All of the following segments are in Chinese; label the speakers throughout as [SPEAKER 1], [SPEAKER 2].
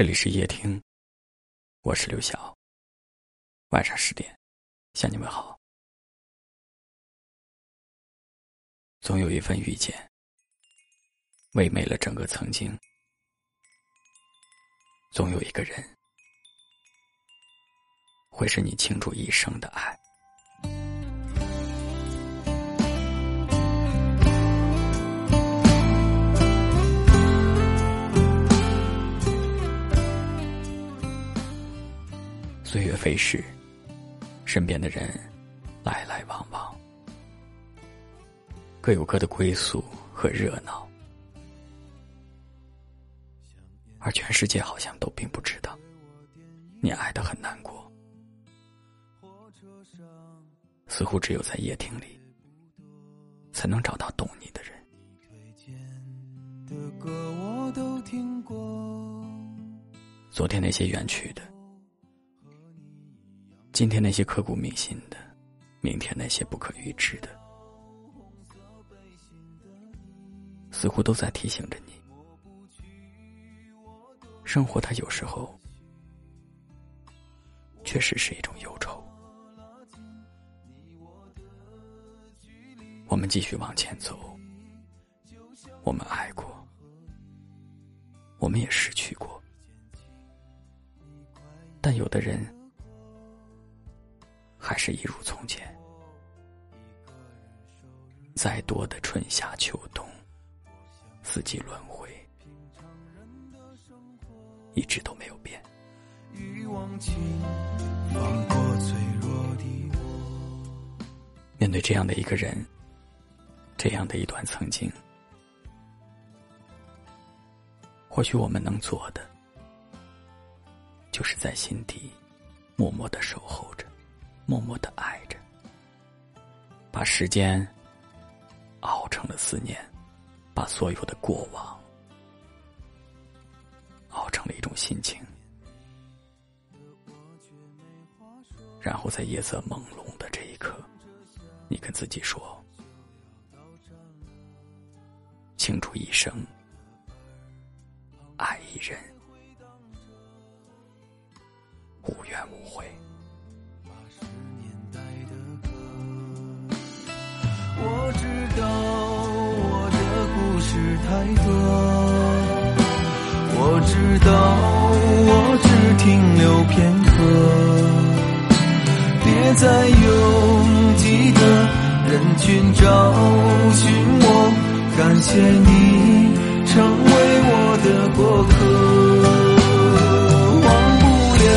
[SPEAKER 1] 这里是夜听，我是刘晓。晚上十点，向你们好。总有一份遇见，唯美了整个曾经；总有一个人，会是你倾注一生的爱。岁月飞逝，身边的人来来往往，各有各的归宿和热闹，而全世界好像都并不知道你爱的很难过，似乎只有在夜听里才能找到懂你的人。昨天那些远去的。今天那些刻骨铭心的，明天那些不可预知的，似乎都在提醒着你：生活它有时候确实是一种忧愁。我们继续往前走，我们爱过，我们也失去过，但有的人。还是一如从前，再多的春夏秋冬，四季轮回，一直都没有变。面对这样的一个人，这样的一段曾经，或许我们能做的，就是在心底默默的守候着。默默的爱着，把时间熬成了思念，把所有的过往熬成了一种心情，然后在夜色朦胧的这一刻，你跟自己说：“倾注一生，爱一人，无怨无悔。”我知道，我只停留片刻，别在拥挤的人群找寻我，感谢你成为我的过客，忘不了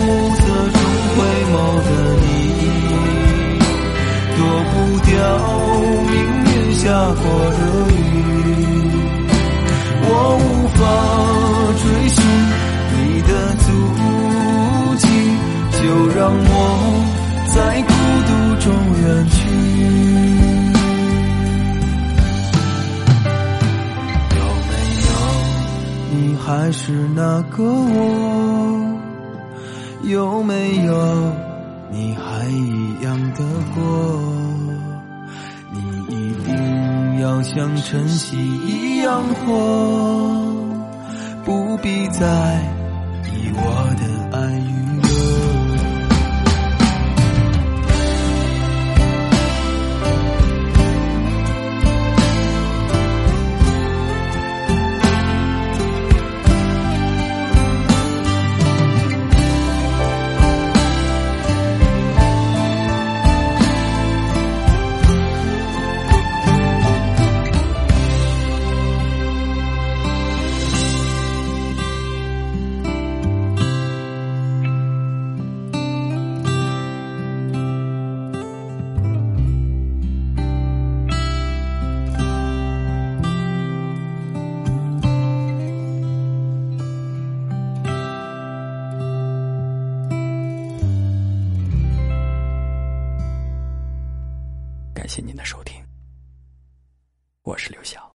[SPEAKER 1] 暮色中回眸的你，躲不掉命运下过的雨。我无法让我在孤独中远去。有没有你还是那个我？有没有你还一样的过？你一定要像晨曦一样活，不必在意我的您的收听，我是刘晓。